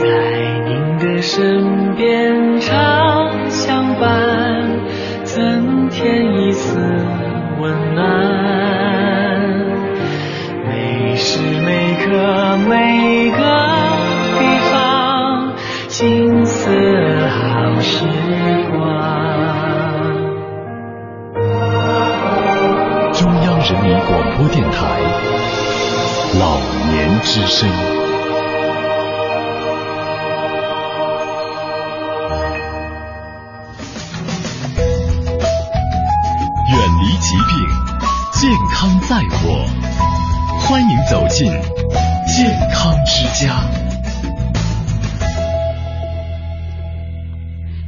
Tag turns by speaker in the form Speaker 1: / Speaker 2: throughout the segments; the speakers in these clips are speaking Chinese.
Speaker 1: 在您的身边常相伴，增添一丝温暖。每时每刻每个地方，金色好时光。
Speaker 2: 中央人民广播电台老年之声。健康之家。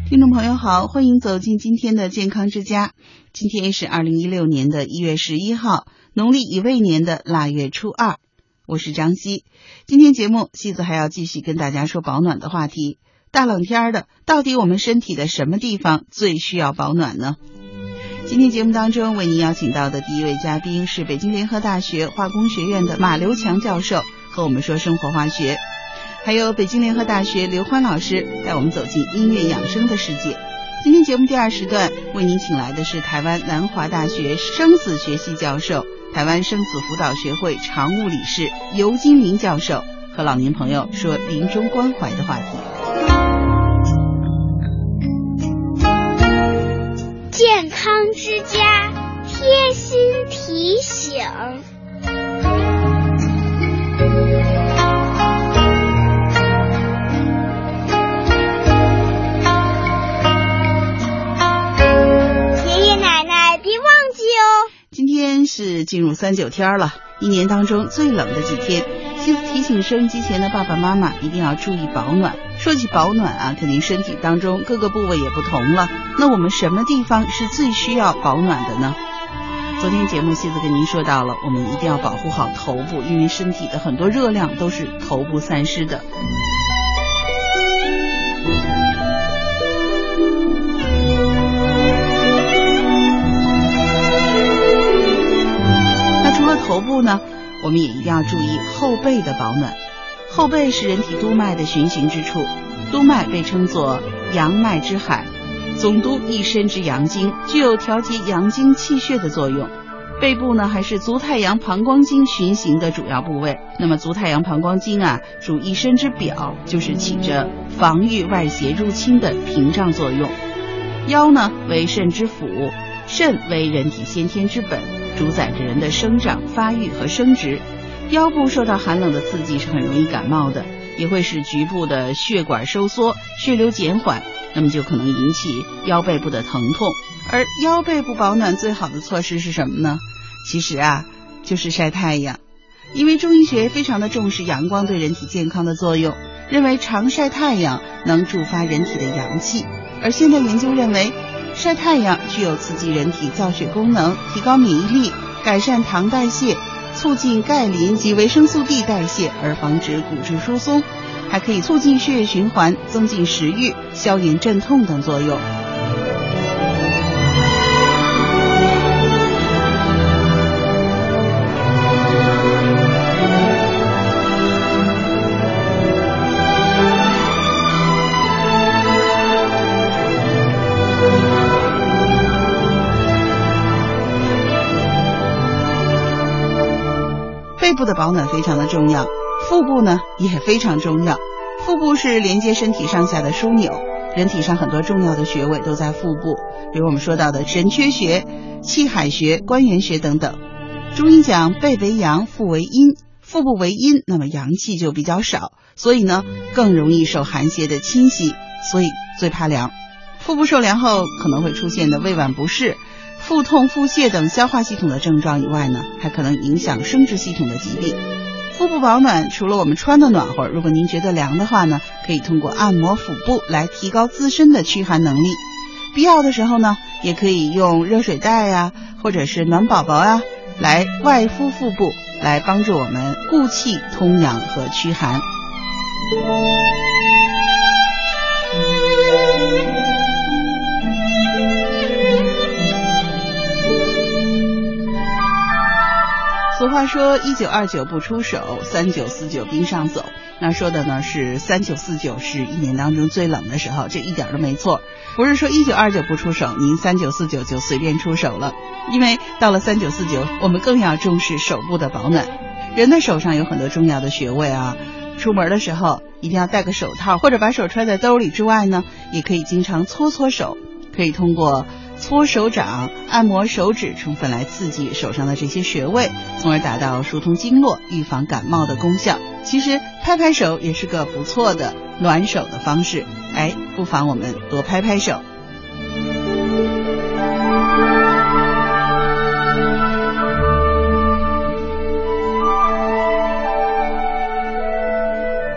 Speaker 3: 听众朋友好，欢迎走进今天的健康之家。今天是二零一六年的一月十一号，农历乙未年的腊月初二。我是张希。今天节目，西子还要继续跟大家说保暖的话题。大冷天的，到底我们身体的什么地方最需要保暖呢？今天节目当中为您邀请到的第一位嘉宾是北京联合大学化工学院的马刘强教授，和我们说生活化学。还有北京联合大学刘欢老师带我们走进音乐养生的世界。今天节目第二时段为您请来的是台湾南华大学生死学系教授、台湾生死辅导学会常务理事尤金明教授，和老年朋友说临终关怀的话题。
Speaker 4: 健康之家贴心提醒。爷爷奶奶别忘记哦。
Speaker 3: 今天是进入三九天了，一年当中最冷的几天。西子提醒收音机前的爸爸妈妈一定要注意保暖。说起保暖啊，肯定身体当中各个部位也不同了。那我们什么地方是最需要保暖的呢？昨天节目西子跟您说到了，我们一定要保护好头部，因为身体的很多热量都是头部散失的。那除了头部呢，我们也一定要注意后背的保暖。后背是人体督脉的循行之处，督脉被称作阳脉之海，总督一身之阳经，具有调节阳经气血的作用。背部呢，还是足太阳膀胱经循行的主要部位。那么足太阳膀胱经啊，主一身之表，就是起着防御外邪入侵的屏障作用。腰呢为肾之府，肾为人体先天之本，主宰着人的生长、发育和生殖。腰部受到寒冷的刺激是很容易感冒的，也会使局部的血管收缩，血流减缓，那么就可能引起腰背部的疼痛。而腰背部保暖最好的措施是什么呢？其实啊，就是晒太阳。因为中医学非常的重视阳光对人体健康的作用，认为常晒太阳能助发人体的阳气。而现代研究认为，晒太阳具有刺激人体造血功能、提高免疫力、改善糖代谢。促进钙磷及维生素 D 代谢，而防止骨质疏松，还可以促进血液循环，增进食欲，消炎镇痛等作用。背部的保暖非常的重要，腹部呢也非常重要。腹部是连接身体上下的枢纽，人体上很多重要的穴位都在腹部，比如我们说到的神阙穴、气海穴、关元穴等等。中医讲背为阳，腹为阴，腹部为阴，那么阳气就比较少，所以呢更容易受寒邪的侵袭，所以最怕凉。腹部受凉后可能会出现的胃脘不适。腹痛、腹泻等消化系统的症状以外呢，还可能影响生殖系统的疾病。腹部保暖，除了我们穿的暖和，如果您觉得凉的话呢，可以通过按摩腹部来提高自身的驱寒能力。必要的时候呢，也可以用热水袋呀、或者是暖宝宝啊，来外敷腹部，来帮助我们固气、通阳和驱寒。俗话说：“一九二九不出手，三九四九冰上走。”那说的呢是三九四九是一年当中最冷的时候，这一点儿都没错。不是说一九二九不出手，您三九四九就随便出手了，因为到了三九四九，我们更要重视手部的保暖。人的手上有很多重要的穴位啊，出门的时候一定要戴个手套，或者把手揣在兜里之外呢，也可以经常搓搓手，可以通过。搓手掌、按摩手指，充分来刺激手上的这些穴位，从而达到疏通经络、预防感冒的功效。其实拍拍手也是个不错的暖手的方式，哎，不妨我们多拍拍手。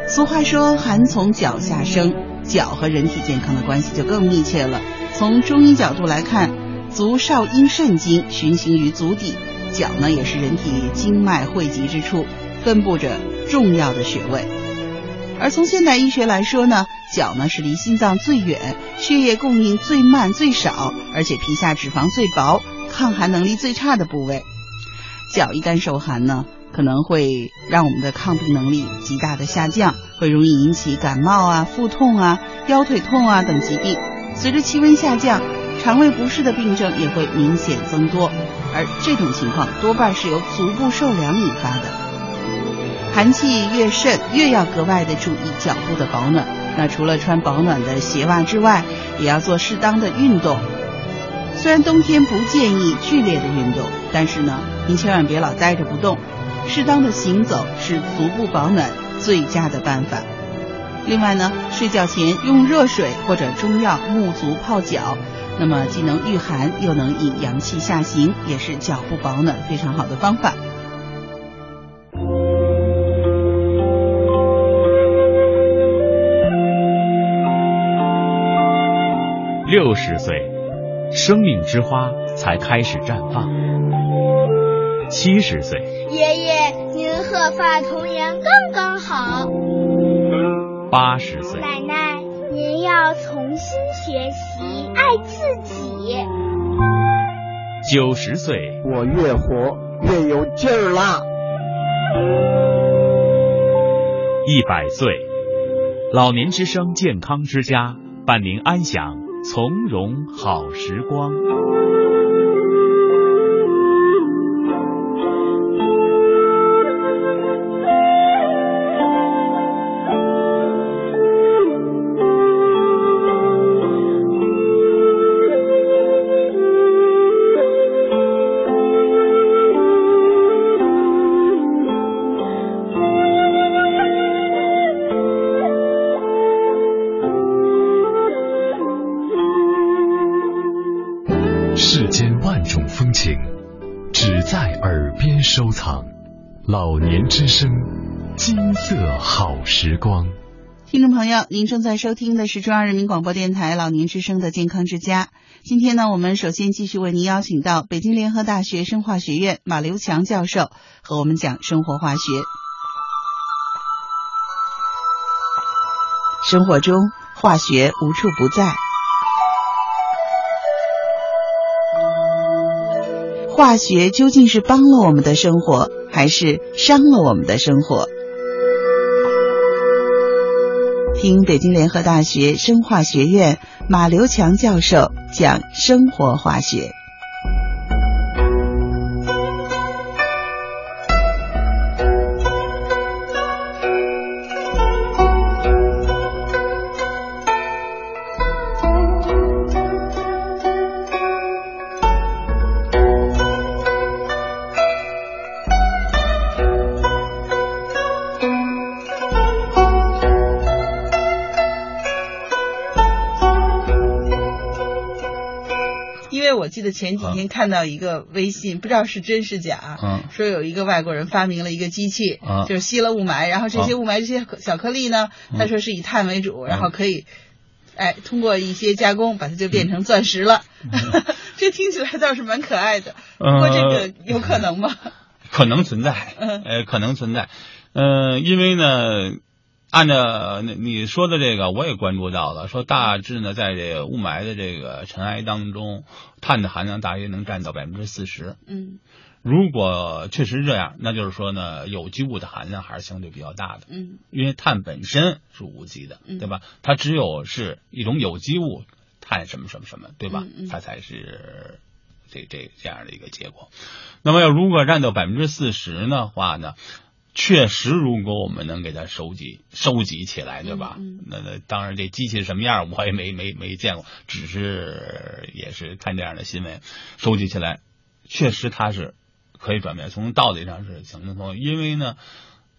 Speaker 3: 俗话说“寒从脚下生”，脚和人体健康的关系就更密切了。从中医角度来看，足少阴肾经循行于足底，脚呢也是人体经脉汇集之处，分布着重要的穴位。而从现代医学来说呢，脚呢是离心脏最远、血液供应最慢最少，而且皮下脂肪最薄、抗寒能力最差的部位。脚一旦受寒呢，可能会让我们的抗病能力极大的下降，会容易引起感冒啊、腹痛啊、腰腿痛啊等疾病。随着气温下降，肠胃不适的病症也会明显增多，而这种情况多半是由足部受凉引发的。寒气越甚，越要格外的注意脚部的保暖。那除了穿保暖的鞋袜之外，也要做适当的运动。虽然冬天不建议剧烈的运动，但是呢，您千万别老待着不动，适当的行走是足部保暖最佳的办法。另外呢，睡觉前用热水或者中药沐足泡脚，那么既能御寒又能引阳气下行，也是脚部保暖非常好的方法。
Speaker 2: 六十岁，生命之花才开始绽放；七十岁，
Speaker 4: 爷爷您鹤发童颜刚刚好。
Speaker 2: 八十岁，
Speaker 4: 奶奶，您要重新学习爱自己。
Speaker 2: 九十岁，
Speaker 5: 我越活越有劲儿啦。
Speaker 2: 一百岁，老年之声健康之家，伴您安享从容好时光。之声，金色好时光。
Speaker 3: 听众朋友，您正在收听的是中央人民广播电台老年之声的健康之家。今天呢，我们首先继续为您邀请到北京联合大学生化学院马刘强教授和我们讲生活化学。生活中，化学无处不在。化学究竟是帮了我们的生活，还是伤了我们的生活？听北京联合大学生化学院马刘强教授讲生活化学。前几天看到一个微信，不知道是真是假，说有一个外国人发明了一个机器，就是吸了雾霾，然后这些雾霾这些小颗粒呢，他说是以碳为主，然后可以，哎，通过一些加工把它就变成钻石了。这听起来倒是蛮可爱的，不过这个有可能吗？
Speaker 6: 可能存在，呃，可能存在，呃，因为呢。按照那你说的这个，我也关注到了，说大致呢，在这个雾霾的这个尘埃当中，碳的含量大约能占到百分之四十。
Speaker 3: 嗯，
Speaker 6: 如果确实这样，那就是说呢，有机物的含量还是相对比较大的。
Speaker 3: 嗯
Speaker 6: 因为碳本身是无机的，
Speaker 3: 嗯
Speaker 6: 对吧？它只有是一种有机物，碳什么什么什么，对吧？它才是这这这样的一个结果。那么要如果占到百分之四十的话呢？确实，如果我们能给它收集收集起来，对吧？
Speaker 3: 嗯嗯
Speaker 6: 那那当然，这机器什么样我也没没没见过，只是也是看这样的新闻，收集起来，确实它是可以转变，从道理上是行得通。因为呢，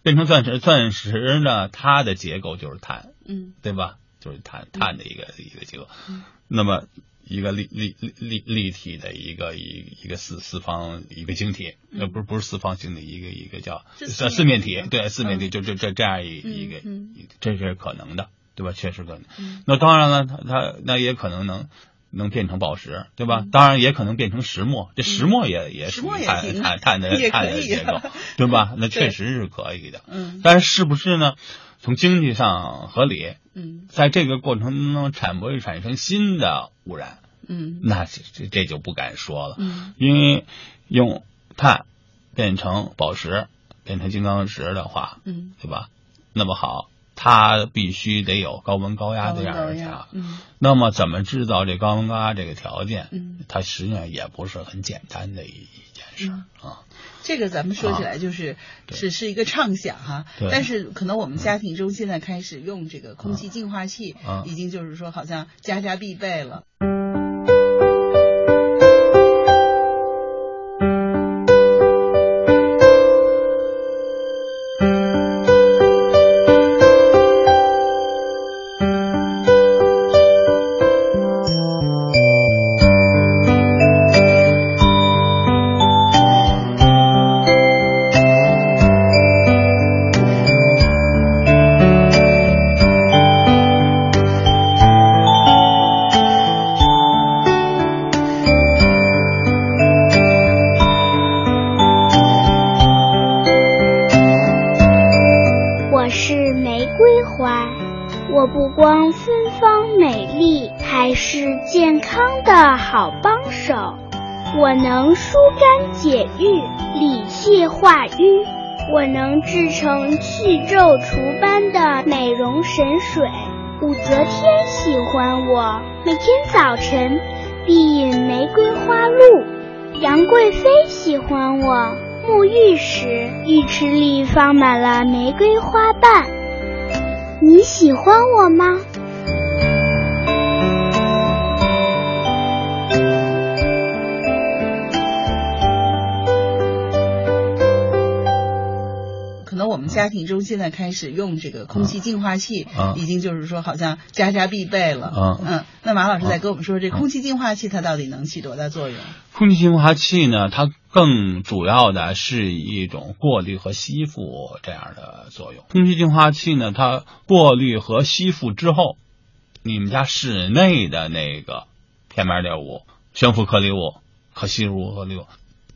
Speaker 6: 变成钻石，钻石呢，它的结构就是碳，
Speaker 3: 嗯
Speaker 6: 对吧？就是碳碳的一个、一个结构。
Speaker 3: 嗯
Speaker 6: 那么一个立立立立立体的一个一一个四四方一个晶体，
Speaker 3: 嗯
Speaker 6: 呃，不是不是四方形的一个一个叫
Speaker 3: 是四
Speaker 6: 呃四面体，对，四面体
Speaker 3: 嗯
Speaker 6: 就这这这样一
Speaker 3: 嗯
Speaker 6: 一个
Speaker 3: 嗯，
Speaker 6: 这是可能的，对吧？确实可能。
Speaker 3: 嗯
Speaker 6: 那当然了，它它那也可能能能变成宝石，对吧？
Speaker 3: 嗯
Speaker 6: 当然也可能变成石墨，这石墨也也
Speaker 3: 石
Speaker 6: 属于碳碳碳的碳的结构，对吧？那确实是可以的。
Speaker 3: 嗯
Speaker 6: 但是是不是呢？从经济上合理，
Speaker 3: 嗯
Speaker 6: 在这个过程当中产不会产生新的污染，
Speaker 3: 嗯
Speaker 6: 那这这这就不敢说了。
Speaker 3: 嗯
Speaker 6: 因为用碳变成宝石，变成金刚石的话，
Speaker 3: 嗯，
Speaker 6: 对吧？那么好，它必须得有高温高压这样
Speaker 3: 高
Speaker 6: 的条
Speaker 3: 压，嗯
Speaker 6: 那么怎么制造这高温高压这个条件？
Speaker 3: 嗯，
Speaker 6: 它实际上也不是很简单的一一件事
Speaker 3: 嗯
Speaker 6: 啊。
Speaker 3: 这个咱们说起来就是
Speaker 6: 对。
Speaker 3: 只是一个畅想哈，
Speaker 6: 对。
Speaker 3: 但是可能我们家庭中现在开始用这个空气净化器
Speaker 6: 啊，
Speaker 3: 已经就是说好像家家必备了。
Speaker 4: 手。我能疏肝解郁、理气化瘀，我能制成去皱除斑的美容神水。武则天喜欢我，每天早晨必饮玫瑰花露。杨贵妃喜欢我，沐浴时浴池里放满了玫瑰花瓣。你喜欢我吗？
Speaker 3: 我们家庭中现在开始用这个空气净化器，
Speaker 6: 啊
Speaker 3: 已经就是说好像家家必备了。
Speaker 6: 啊
Speaker 3: 嗯，那马老师再跟我们说，这空气净化器它到底能起多大作用？
Speaker 6: 空气净化器呢，它更主要的是一种过滤和吸附这样的作用。空气净化器呢，它过滤和吸附之后，你们家室内的那个 PM 二点五、悬浮颗粒物、可吸入颗粒物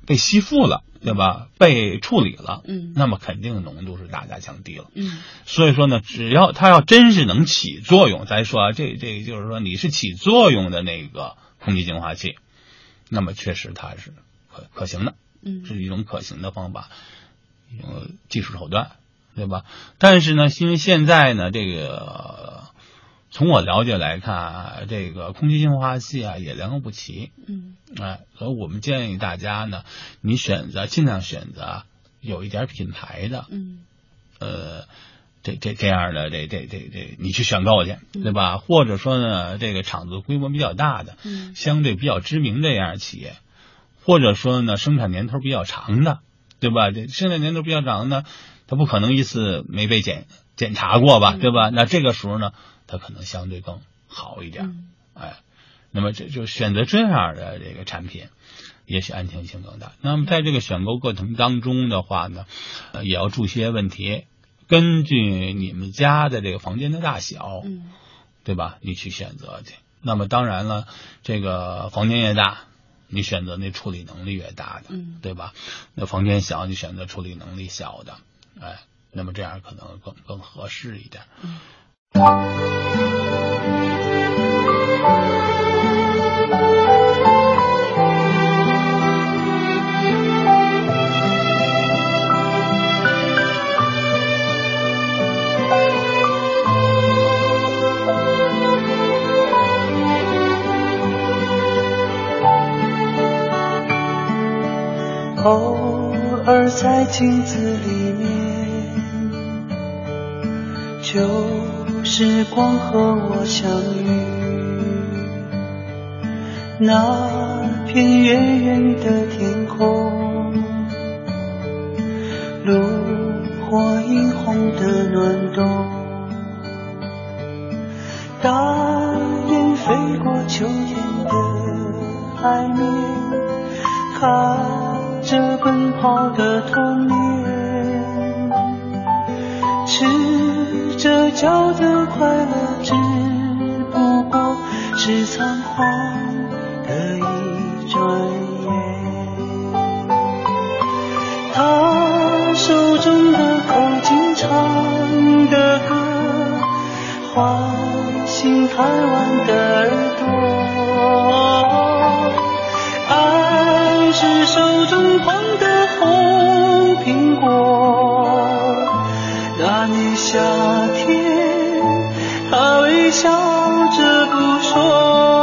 Speaker 6: 被吸附了，对吧？被处理了，
Speaker 3: 嗯
Speaker 6: 那么肯定浓度是大大降低了。
Speaker 3: 嗯
Speaker 6: 所以说呢，只要它要真是能起作用，咱说啊，这这就是说你是起作用的那个空气净化器，那么确实它是可可行的，
Speaker 3: 嗯
Speaker 6: 是一种可行的方法，一种技术手段，对吧？但是呢，因为现在呢，这个从我了解来看啊，这个空气净化器啊也良莠不齐，
Speaker 3: 嗯
Speaker 6: 哎，所以我们建议大家呢，你选择尽量选择有一点品牌的，
Speaker 3: 嗯
Speaker 6: 呃，这这这样的这这这这，你去选购去，
Speaker 3: 嗯
Speaker 6: 对吧？或者说呢，这个厂子规模比较大的，
Speaker 3: 嗯
Speaker 6: 相对比较知名这样的企业，或者说呢，生产年头比较长的，对吧？这生产年头比较长的，它不可能一次没被检检查过吧，
Speaker 3: 嗯
Speaker 6: 对吧？那这个时候呢，它可能相对更好一点，
Speaker 3: 嗯
Speaker 6: 哎，那么这就选择这样的这个产品，也许安全性更大。那么在这个选购过程当中的话呢，呃，也要注意些问题，根据你们家的这个房间的大小，
Speaker 3: 嗯
Speaker 6: 对吧？你去选择去。那么当然了，这个房间越大，你选择那处理能力越大的，
Speaker 3: 嗯
Speaker 6: 对吧？那房间小，你选择处理能力小的，哎，那么这样可能更更合适一点。
Speaker 1: 偶尔在镜子里。旧时光和我相遇。那片远远的天空，炉火映红的暖冬，大雁飞过秋天的海面，看。着奔跑的童年，赤着脚的快乐，只不过是仓皇的一转眼。他手中的口琴唱的歌，唤醒台湾的耳朵。爱是手中捧的红苹果，笑着不说。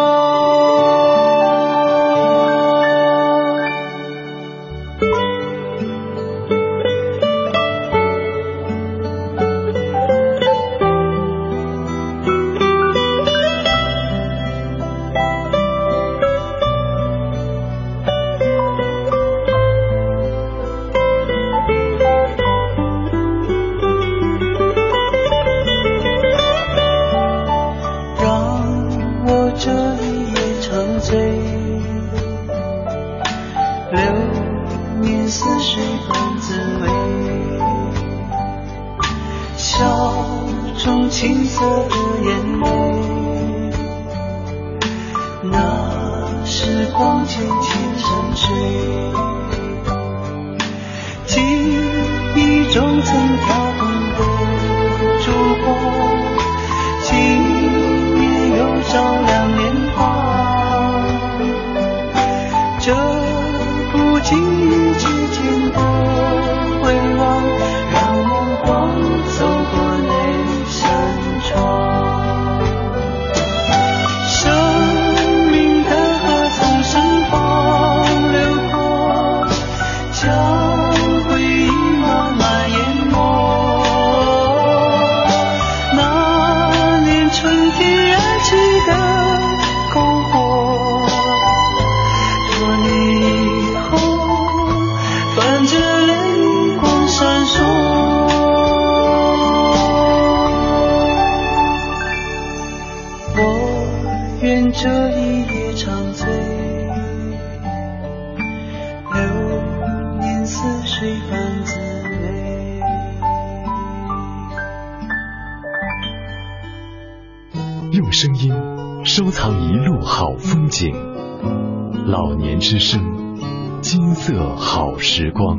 Speaker 2: 之声，金色好时光。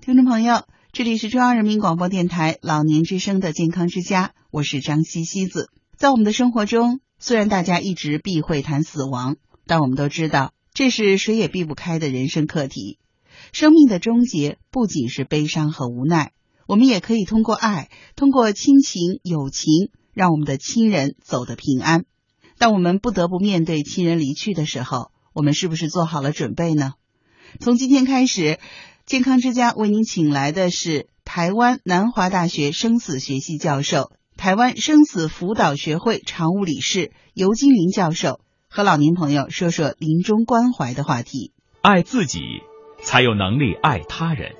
Speaker 3: 听众朋友，这里是中央人民广播电台老年之声的健康之家，我是张西西子。在我们的生活中，虽然大家一直避讳谈死亡，但我们都知道，这是谁也避不开的人生课题。生命的终结不仅是悲伤和无奈，我们也可以通过爱，通过亲情、友情，让我们的亲人走得平安。当我们不得不面对亲人离去的时候，我们是不是做好了准备呢？从今天开始，健康之家为您请来的是台湾南华大学生死学系教授、台湾生死辅导学会常务理事尤金林教授，和老年朋友说说临终关怀的话题。
Speaker 7: 爱自己，才有能力爱他人。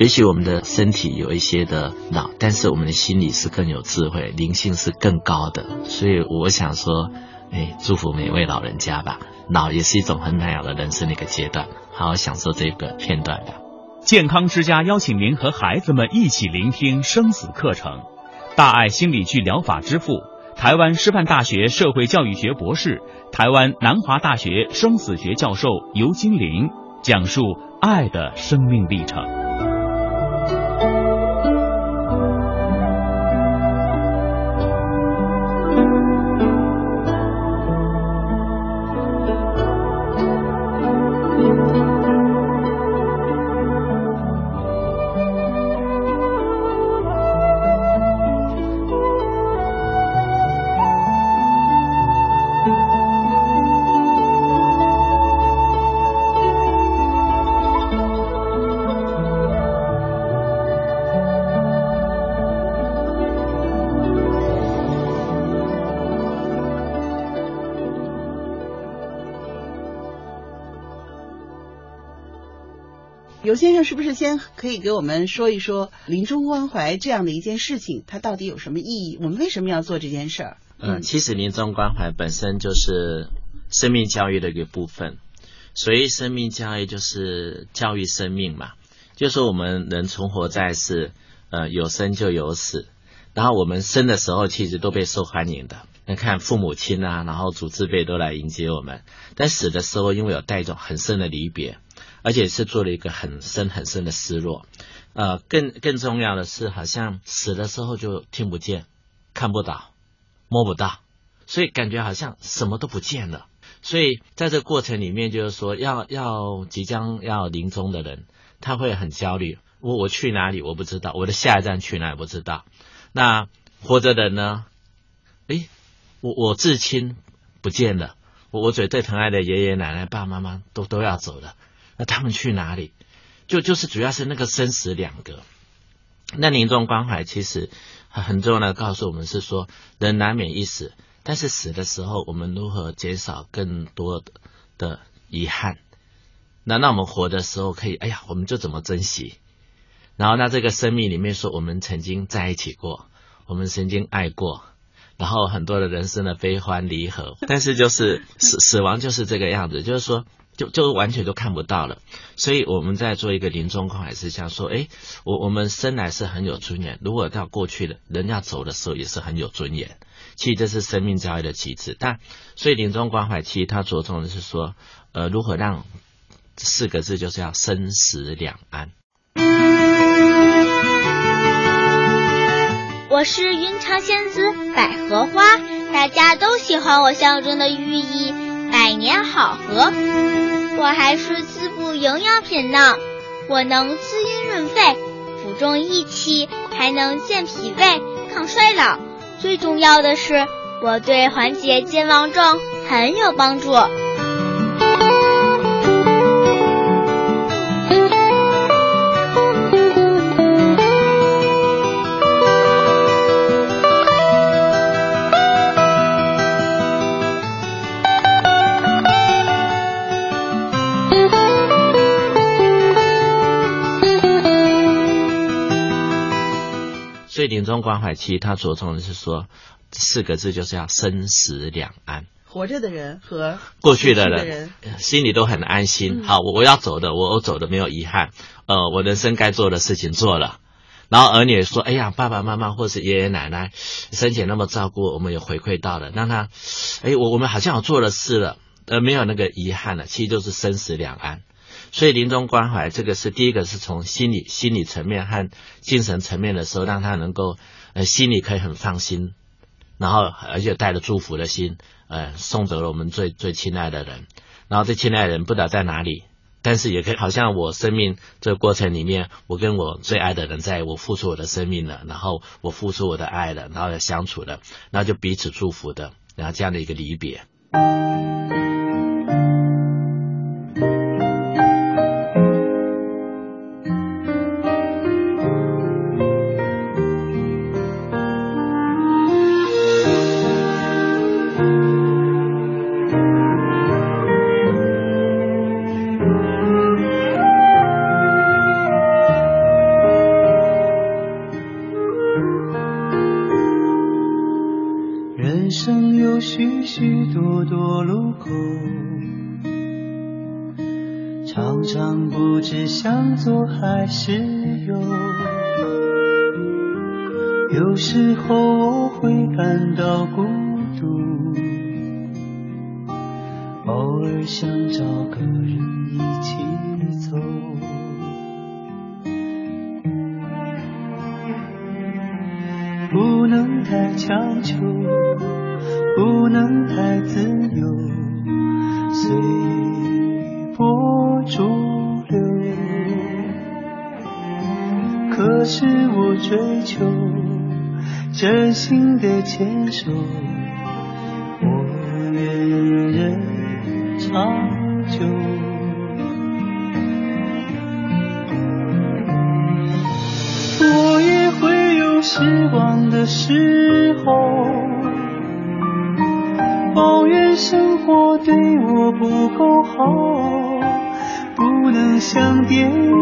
Speaker 8: 也许我们的身体有一些的老，但是我们的心理是更有智慧，灵性是更高的。所以我想说，哎，祝福每位老人家吧。老也是一种很美好的人生的一个阶段，好好享受这个片段吧。
Speaker 7: 健康之家邀请您和孩子们一起聆听生死课程。大爱心理剧疗法之父，台湾师范大学社会教育学博士，台湾南华大学生死学教授尤金玲讲述爱的生命历程。
Speaker 3: 可以给我们说一说临终关怀这样的一件事情，它到底有什么意义？我们为什么要做这件事儿？
Speaker 8: 嗯，其实临终关怀本身就是生命教育的一个部分。所以生命教育就是教育生命嘛，就说我们人存活在世，呃，有生就有死。然后我们生的时候其实都被受欢迎的，你看父母亲啊，然后祖字辈都来迎接我们。但死的时候，因为有带一种很深的离别。而且是做了一个很深很深的失落，呃，更更重要的是，好像死的时候就听不见、看不到、摸不到，所以感觉好像什么都不见了。所以在这个过程里面，就是说，要要即将要临终的人，他会很焦虑。我我去哪里？我不知道，我的下一站去哪里？不知道。那活着的呢？诶，我我至亲不见了，我我最最疼爱的爷爷奶奶、爸爸妈妈都都要走了。那他们去哪里？就就是主要是那个生死两个。那临终关怀其实很重要的告诉我们是说，人难免一死，但是死的时候我们如何减少更多的的遗憾？那那我们活的时候可以，哎呀，我们就怎么珍惜？然后那这个生命里面说，我们曾经在一起过，我们曾经爱过，然后很多的人生的悲欢离合，但是就是死死亡就是这个样子，就是说。就就完全都看不到了，所以我们在做一个临终关怀是想说，哎，我我们生来是很有尊严，如果到过去的人要走的时候也是很有尊严。其实这是生命教育的极致，但所以临终关怀其实它着重的是说，呃，如何让四个字就是要生死两安。
Speaker 4: 我是云长仙子百合花，大家都喜欢我象征的寓意，百年好合。我还是滋补营养品呢，我能滋阴润肺，补中益气，还能健脾胃、抗衰老。最重要的是，我对缓解健忘症很有帮助。
Speaker 8: 对临终关怀，其实他着重的是说四个字，就是要生死两安。
Speaker 3: 活着的人和
Speaker 8: 过去的人心里都很安心。好，我我要走的，我我走的没有遗憾。呃，我人生该做的事情做了。然后儿女说：“哎呀，爸爸妈妈或是爷爷奶奶生前那么照顾我们，有回馈到了，让他哎，我我们好像有做了事了，呃，没有那个遗憾了。其实就是生死两安。”所以临终关怀这个是第一个，是从心理心理层面和精神层面的时候，让他能够呃心里可以很放心，然后而且带着祝福的心，呃送走了我们最最亲爱的人，然后这亲爱的人不知道在哪里，但是也可以好像我生命这个过程里面，我跟我最爱的人在我付出我的生命了，然后我付出我的爱了，然后相处了，然后就彼此祝福的，然后这样的一个离别。
Speaker 1: 是有，有时候我会感到孤独，偶尔想找个人一起走。不能太强求，不能太自由，随波逐流。可是我追求真心的牵手，我愿人长久。我也会有失望的时候，抱怨生活对我不够好。不能像电影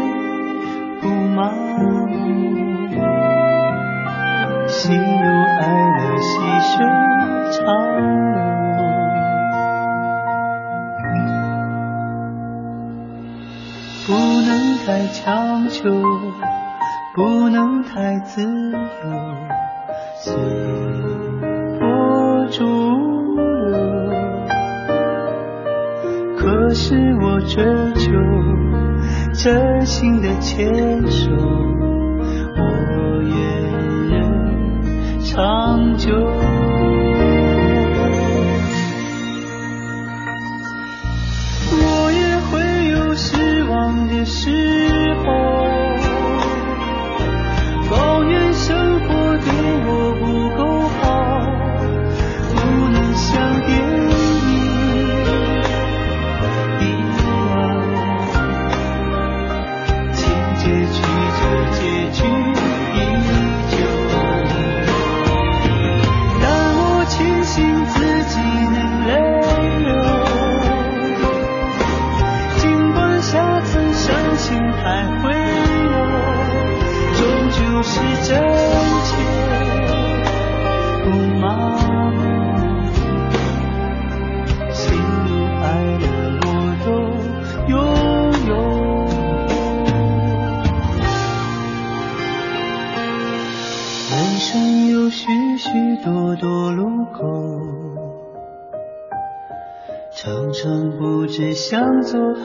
Speaker 1: 强求。不能太自由，随波逐流。可是我追求真心的牵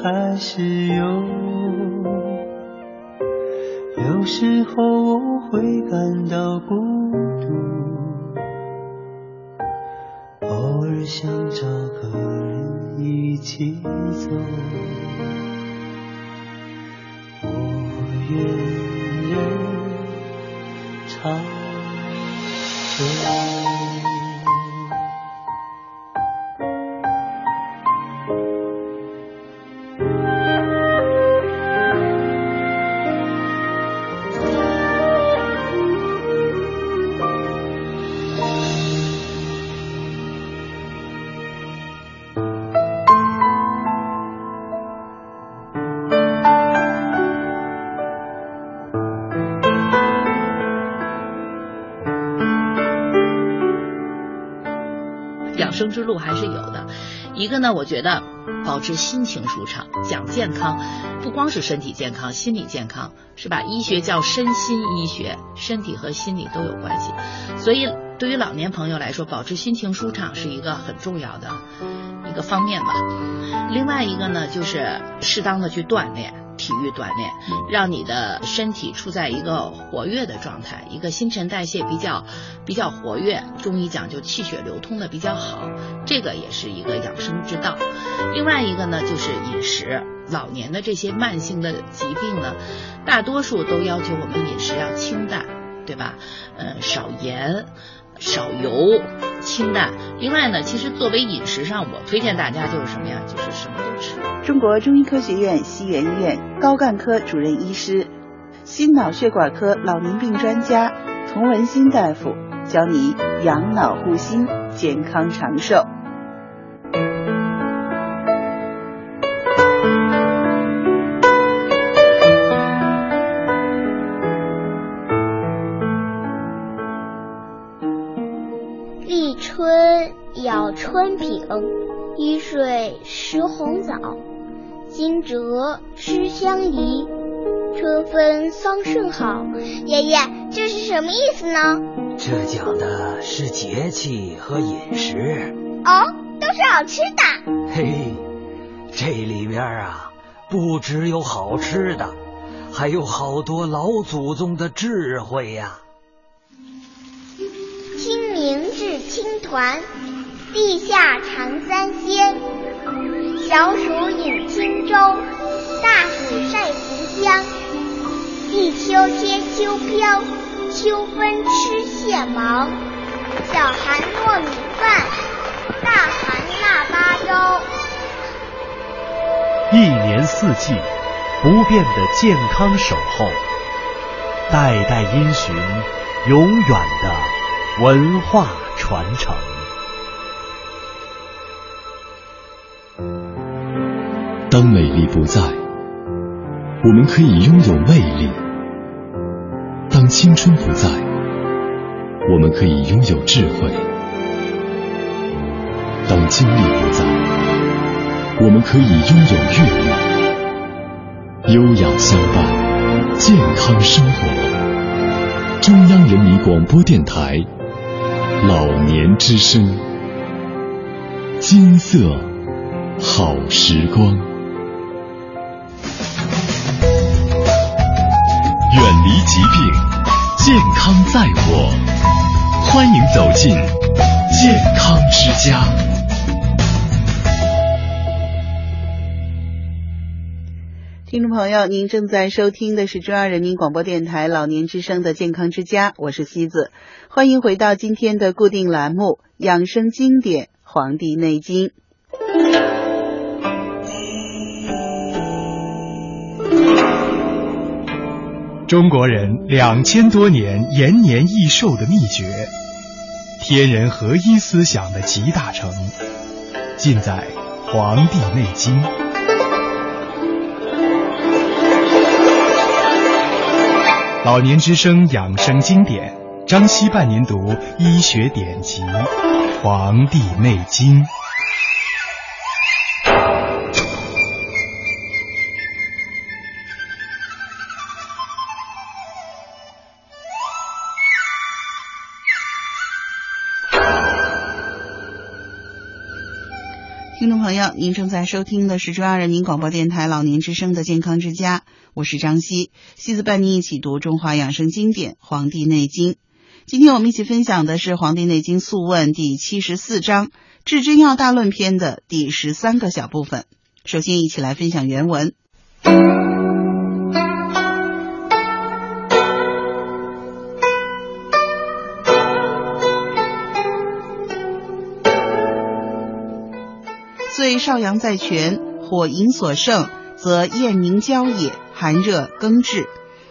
Speaker 1: 还是
Speaker 9: 生之路还是有的，一个呢，我觉得保持心情舒畅，讲健康，不光是身体健康，心理健康是吧？医学叫身心医学，身体和心理都有关系，所以对于老年朋友来说，保持心情舒畅是一个很重要的一个方面吧。另外一个呢，就是适当的去锻炼。体育锻炼，让你的身体处在一个活跃的状态，一个新陈代谢比较比较活跃。中医讲究气血流通的比较好，这个也是一个养生之道。另外一个呢，就是饮食。老年的这些慢性的疾病呢，大多数都要求我们饮食要清淡，对吧？嗯，少盐。少油、清淡。另外呢，其实作为饮食上，我推荐大家就是什么呀？就是什么都吃。
Speaker 3: 中国中医科学院西园医院高干科主任医师、心脑血管科老年病专家童文新大夫教你养脑护心，健康长寿。
Speaker 4: 春饼，一水食红枣，惊蛰吃香梨，春分桑葚好。爷爷，这是什么意思呢？
Speaker 10: 这讲的是节气和饮食。
Speaker 4: 哦，都是好吃
Speaker 10: 的。嘿，这里边啊，不只有好吃的，还有好多老祖宗的智慧呀。
Speaker 4: 清明制青团。地下常三鲜，小暑饮清粥，大暑晒浮香。一秋贴秋膘，秋分吃蟹毛。小寒糯米饭，大寒腊八粥。
Speaker 11: 一年四季，不变的健康守候，代代因循，永远的文化传承。
Speaker 2: 当美丽不在，我们可以拥有魅力；当青春不在，我们可以拥有智慧；当精力不在，我们可以拥有阅历。优雅相伴，健康生活。中央人民广播电台老年之声，金色好时光。疾病，健康在我。欢迎走进健康之家。
Speaker 3: 听众朋友，您正在收听的是中央人民广播电台老年之声的健康之家，我是西子，欢迎回到今天的固定栏目《养生经典·黄帝内经》。
Speaker 12: 中国人两千多年延年益寿的秘诀，天人合一思想的集大成，尽在《黄帝内经》。老年之声养生经典，张希伴您读医学典籍《黄帝内经》。
Speaker 3: 朋友，您正在收听的是中央人民广播电台老年之声的健康之家，我是张希，希子伴您一起读中华养生经典《黄帝内经》。今天我们一起分享的是《黄帝内经素问》第七十四章《至真要大论篇》的第十三个小部分。首先，一起来分享原文。少阳在泉，火营所盛，则厌凝焦也，寒热更至。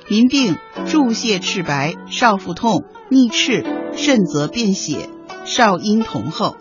Speaker 3: 民病注泻赤白，少腹痛，逆赤，甚则便血，少阴同后。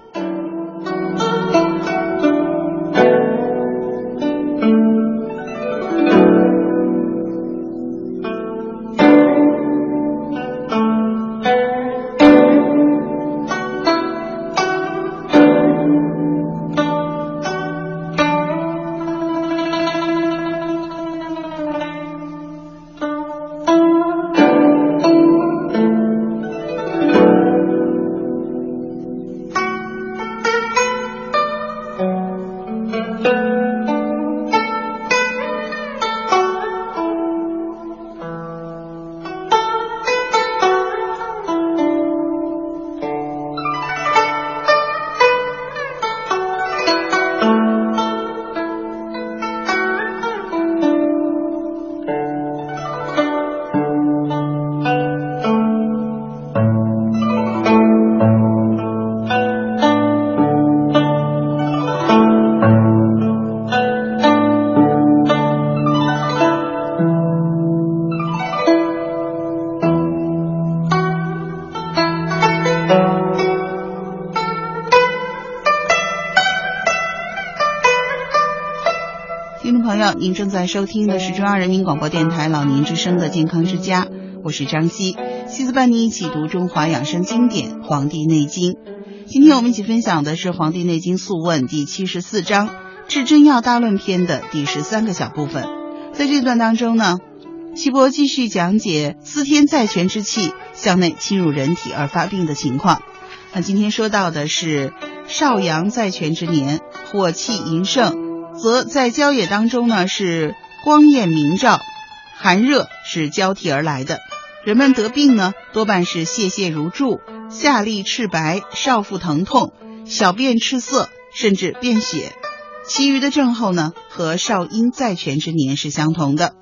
Speaker 3: 您正在收听的是中央人民广播电台老年之声的健康之家，我是张希，希子伴你一起读中华养生经典《黄帝内经》。今天我们一起分享的是《黄帝内经素问》第七十四章《治真药大论篇》的第十三个小部分。在这段当中呢，岐伯继续讲解司天在泉之气向内侵入人体而发病的情况。那今天说到的是少阳在泉之年，火气淫盛。则在郊野当中呢，是光艳明照，寒热是交替而来的。人们得病呢，多半是泄泻如注，下痢赤白，少腹疼痛，小便赤色，甚至便血。其余的症候呢，和少阴在泉之年是相同的。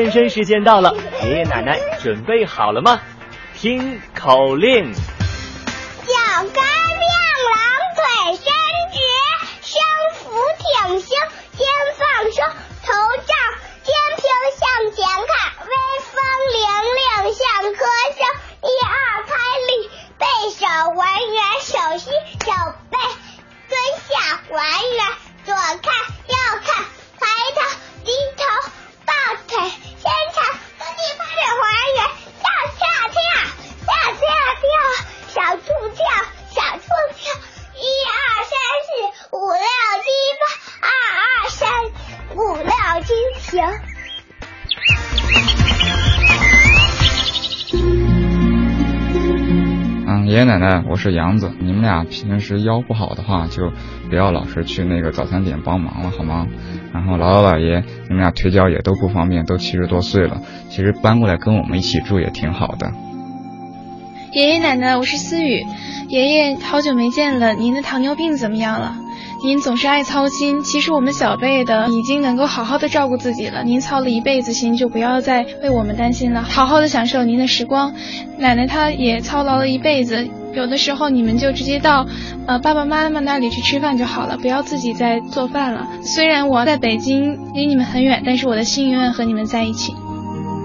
Speaker 13: 健身时间到了，爷爷奶奶准备好了吗？听口令：
Speaker 14: 爷爷奶奶，我是杨子，你们俩平时腰不好的话，就不要老是去那个早餐点帮忙了，好吗？然后姥姥姥爷，你们俩腿脚也都不方便，都七十多岁了，其实搬过来跟我们一起住也挺好的。
Speaker 15: 爷爷奶奶，我是思雨，爷爷好久没见了，您的糖尿病怎么样了？您总是爱操心，其实我们小辈的已经能够好好的照顾自己了。您操了一辈子心，就不要再为我们担心了，好好的享受您的时光。奶奶她也操劳了一辈子，有的时候你们就直接到呃爸爸妈妈那里去吃饭就好了，不要自己再做饭了。虽然我在北京离你们很远，但是我的心永远和你们在一起。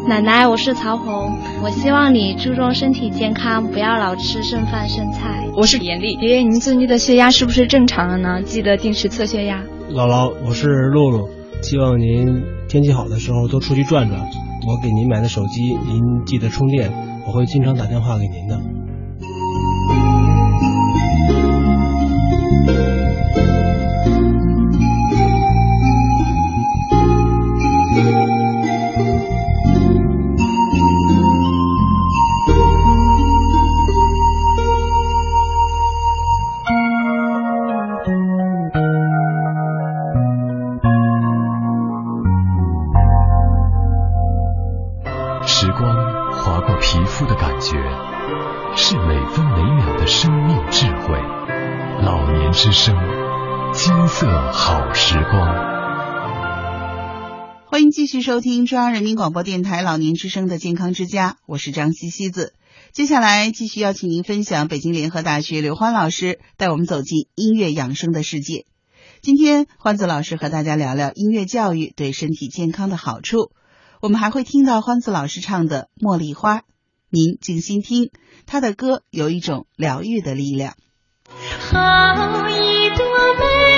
Speaker 16: 奶奶，我是曹红，我希望你注重身体健康，不要老吃剩饭剩菜。
Speaker 17: 我是严丽，爷爷，您最近的血压是不是正常了呢？记得定时测血压。
Speaker 18: 姥姥，我是露露，希望您天气好的时候多出去转转。我给您买的手机，您记得充电，我会经常打电话给您的。
Speaker 2: 色好时光。
Speaker 3: 欢迎继续收听中央人民广播电台老年之声的健康之家，我是张西西子。接下来继续邀请您分享北京联合大学刘欢老师带我们走进音乐养生的世界。今天欢子老师和大家聊聊音乐教育对身体健康的好处。我们还会听到欢子老师唱的《茉莉花》，您静心听，他的歌有一种疗愈的力量。
Speaker 1: 好一朵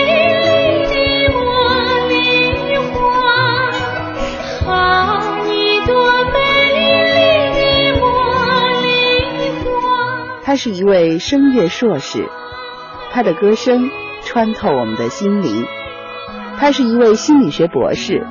Speaker 1: 美丽的茉莉花，好一朵美丽的茉莉花。
Speaker 19: 他是一位声乐硕士，他的歌声穿透我们的心灵。他是一位心理学博士，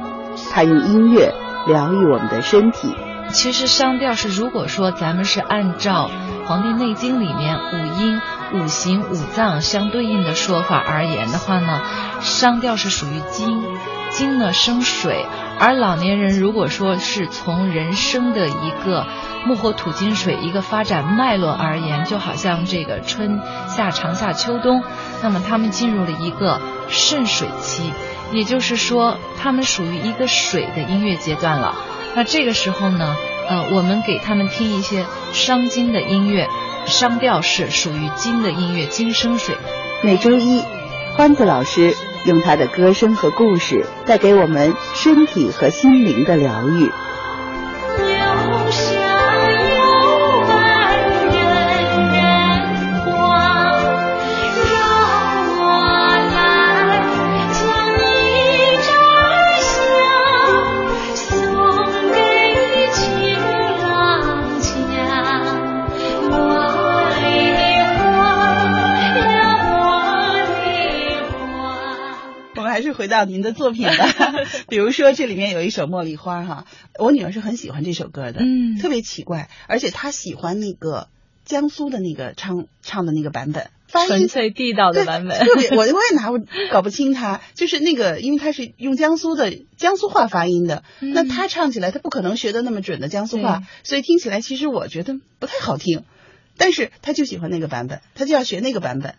Speaker 19: 他用音乐。疗愈我们的身体。
Speaker 20: 其实商调是，如果说咱们是按照《黄帝内经》里面五音、五行、五脏相对应的说法而言的话呢，商调是属于金，金呢生水。而老年人如果说是从人生的一个木火土金水一个发展脉络而言，就好像这个春夏长夏秋冬，那么他们进入了一个肾水期。也就是说，他们属于一个水的音乐阶段了。那这个时候呢，呃，我们给他们听一些伤金的音乐，商调是属于金的音乐，金生水。
Speaker 19: 每周一，欢子老师用他的歌声和故事，带给我们身体和心灵的疗愈。
Speaker 3: 回到您的作品吧，比如说这里面有一首《茉莉花》哈，我女儿是很喜欢这首歌的，
Speaker 20: 嗯，
Speaker 3: 特别奇怪，而且她喜欢那个江苏的那个唱唱的那个版本。
Speaker 20: 纯粹地道的版本，
Speaker 3: 我我也拿不搞不清他，就是那个，因为他是用江苏的江苏话发音的，那他唱起来他不可能学的那么准的江苏话，所以听起来其实我觉得不太好听，但是他就喜欢那个版本，他就要学那个版本，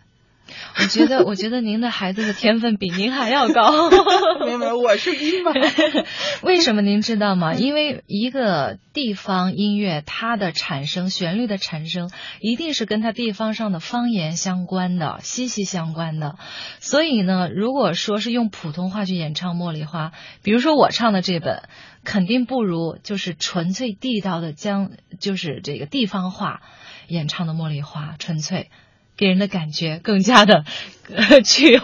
Speaker 20: 我觉得，我觉得您的孩子的天分比您还要高。
Speaker 3: 没有我是音嘛。
Speaker 20: 为什么您知道吗？因为一个地方音乐，它的产生、旋律的产生，一定是跟它地方上的方言相关的、息息相关的。所以呢，如果说是用普通话去演唱《茉莉花》，比如说我唱的这本，肯定不如就是纯粹地道的江，就是这个地方话演唱的《茉莉花》，纯粹。给人的感觉更加的、呃、具有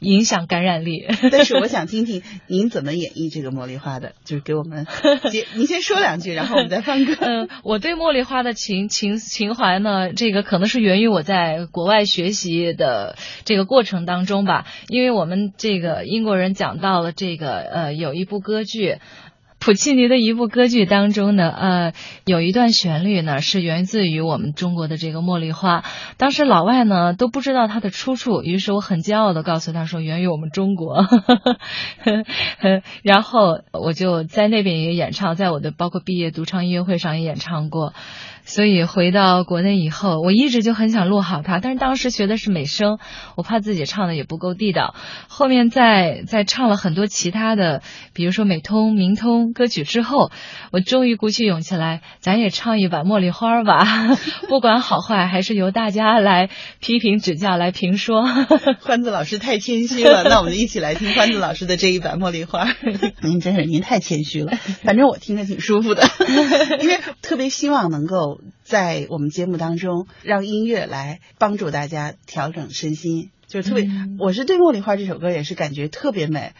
Speaker 20: 影响感染力。
Speaker 3: 但是我想听听您怎么演绎这个茉莉花的，就是给我们，您先说两句，然后我们再放歌。
Speaker 20: 嗯，我对茉莉花的情情情怀呢，这个可能是源于我在国外学习的这个过程当中吧，因为我们这个英国人讲到了这个呃有一部歌剧。普契尼的一部歌剧当中呢，呃，有一段旋律呢是源自于我们中国的这个茉莉花。当时老外呢都不知道它的出处，于是我很骄傲的告诉他说源于我们中国。然后我就在那边也演唱，在我的包括毕业独唱音乐会上也演唱过。所以回到国内以后，我一直就很想录好它，但是当时学的是美声，我怕自己唱的也不够地道。后面在在唱了很多其他的，比如说美通、明通歌曲之后，我终于鼓起勇气来，咱也唱一版《茉莉花》吧。不管好坏，还是由大家来批评指教、来评说。
Speaker 3: 欢子老师太谦虚了，那我们一起来听欢子老师的这一版《茉莉花》。您真是您太谦虚了，反正我听着挺舒服的，因为特别希望能够。在我们节目当中，让音乐来帮助大家调整身心，就是特别。嗯、我是对《茉莉花》这首歌也是感觉特别美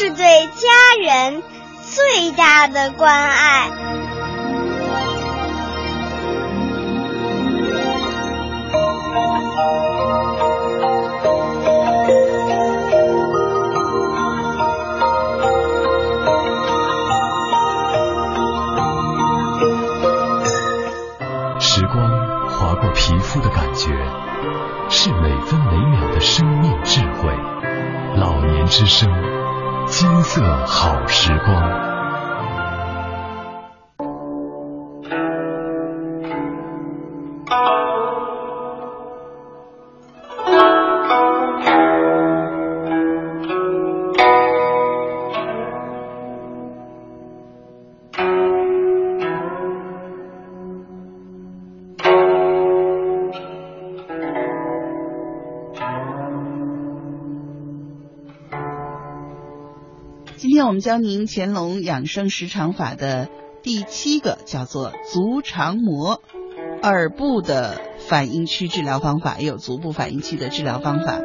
Speaker 21: 是对家人最大的关爱。
Speaker 2: 时光划过皮肤的感觉，是每分每秒的生命智慧。老年之声，金色好时光。
Speaker 3: 我们教您乾隆养生时长法的第七个，叫做足长膜，耳部的反应区治疗方法，也有足部反应区的治疗方法。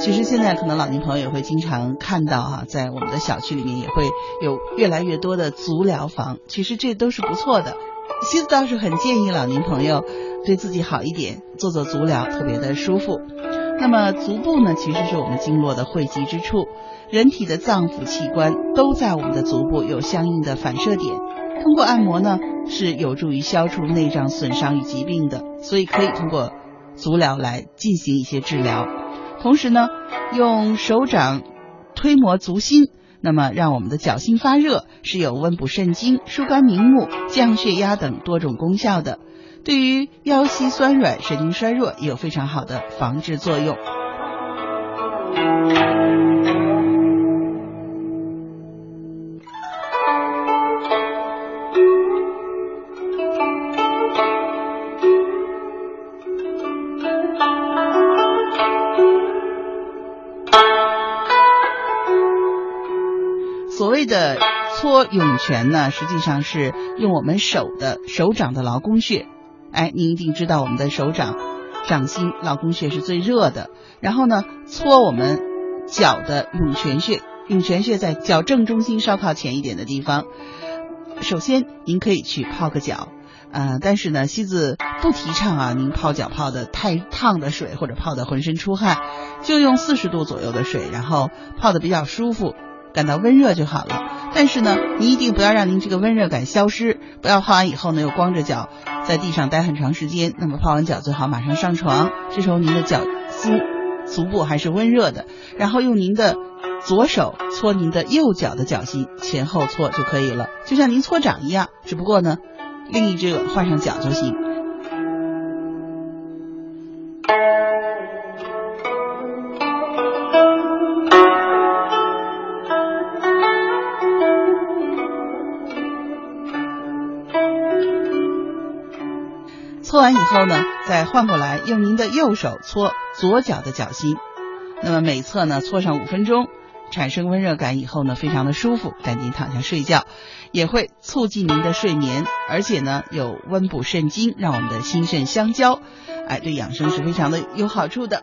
Speaker 3: 其实现在可能老年朋友也会经常看到哈、在我们的小区里面也会有越来越多的足疗房，其实这都是不错的。西子倒是很建议老年朋友对自己好一点，做做足疗，特别的舒服。那么足部呢，其实是我们经络的汇集之处，人体的脏腑器官都在我们的足部有相应的反射点。通过按摩呢，是有助于消除内脏损伤与疾病的，所以可以通过足疗来进行一些治疗。同时呢，用手掌推摩足心，那么让我们的脚心发热，是有温补肾精、疏肝明目、降血压等多种功效的。对于腰膝酸软、神经衰弱也有非常好的防治作用。所谓的搓涌泉呢，实际上是用我们手的手掌的劳宫穴。哎，您一定知道我们的手掌掌心劳宫穴是最热的。然后呢，搓我们脚的涌泉穴，涌泉穴在脚正中心稍靠前一点的地方。首先，您可以去泡个脚，呃，但是呢，西子不提倡啊，您泡脚泡的太烫的水或者泡的浑身出汗，就用四十度左右的水，然后泡的比较舒服，感到温热就好了。但是呢，您一定不要让您这个温热感消失，不要泡完以后呢又光着脚在地上待很长时间。那么泡完脚最好马上上床，这时候您的脚心、足部还是温热的，然后用您的左手搓您的右脚的脚心，前后搓就可以了，就像您搓掌一样，只不过呢，另一只换上脚就行。后呢，再换过来用您的右手搓左脚的脚心，那么每侧呢搓上五分钟，产生温热感以后呢，非常的舒服，赶紧躺下睡觉，也会促进您的睡眠，而且呢有温补肾精，让我们的心肾相交，哎，对养生是非常的有好处的。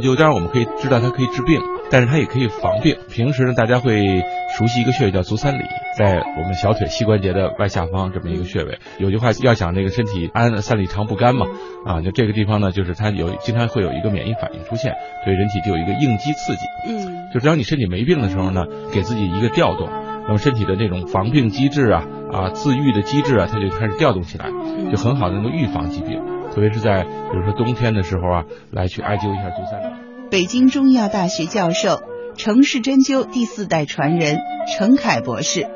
Speaker 22: 就当然我们可以知道它可以治病，但是它也可以防病。平时呢，大家会熟悉一个穴位叫足三里，在我们小腿膝关节的外下方这么一个穴位。有句话要想这个身体安三里长不干嘛，啊，就这个地方呢，就是它有经常会有一个免疫反应出现，对人体就有一个应激刺激。
Speaker 3: 嗯，
Speaker 22: 就只要你身体没病的时候呢，给自己一个调动，那么身体的这种防病机制啊啊自愈的机制啊，它就开始调动起来，就很好的能够预防疾病。特别是在比如说冬天的时候啊，来去艾灸一下足三里。
Speaker 3: 北京中医药大学教授、城市针灸第四代传人程凯博士，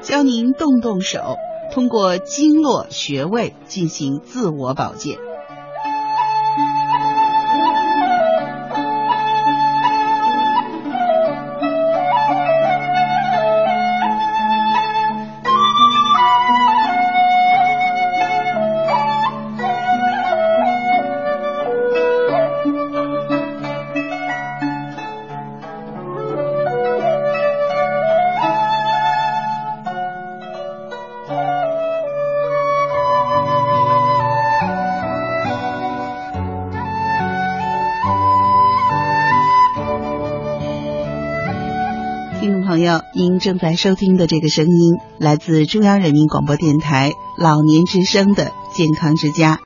Speaker 3: 教您动动手，通过经络穴位进行自我保健。正在收听的这个声音，来自中央人民广播电台老年之声的健康之家。